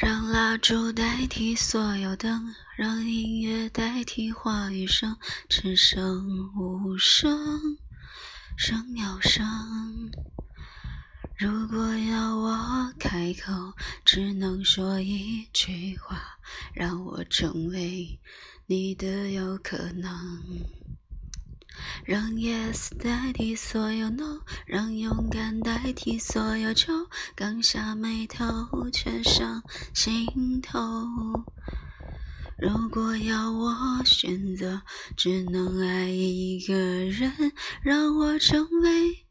让蜡烛代替所有灯，让音乐代替话语声，只剩无声声鸟声。如果要我开口，只能说一句话，让我成为你的有可能。让 yes 代替所有 no，让勇敢代替所有酒，刚下眉头，却上心头。如果要我选择，只能爱一个人，让我成为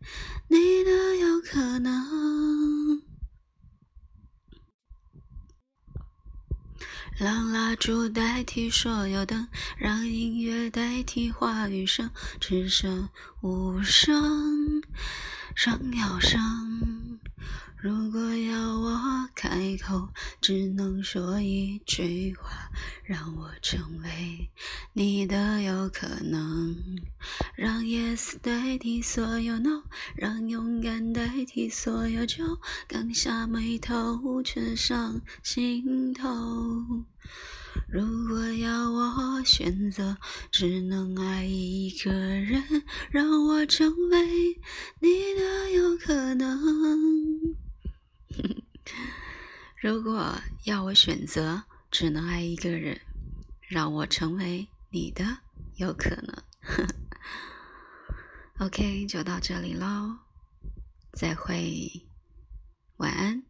你的游客能。让蜡烛代替所有灯，让音乐代替话语声，只剩无声声鸟声。如果要开口，只能说一句话，让我成为你的有可能。让 yes 代替所有 no，让勇敢代替所有酒，刚下眉头，却上心头。如果要我选择，只能爱一个人，让我成为你的有可能。如果要我选择，只能爱一个人，让我成为你的有可能。OK，就到这里喽，再会，晚安。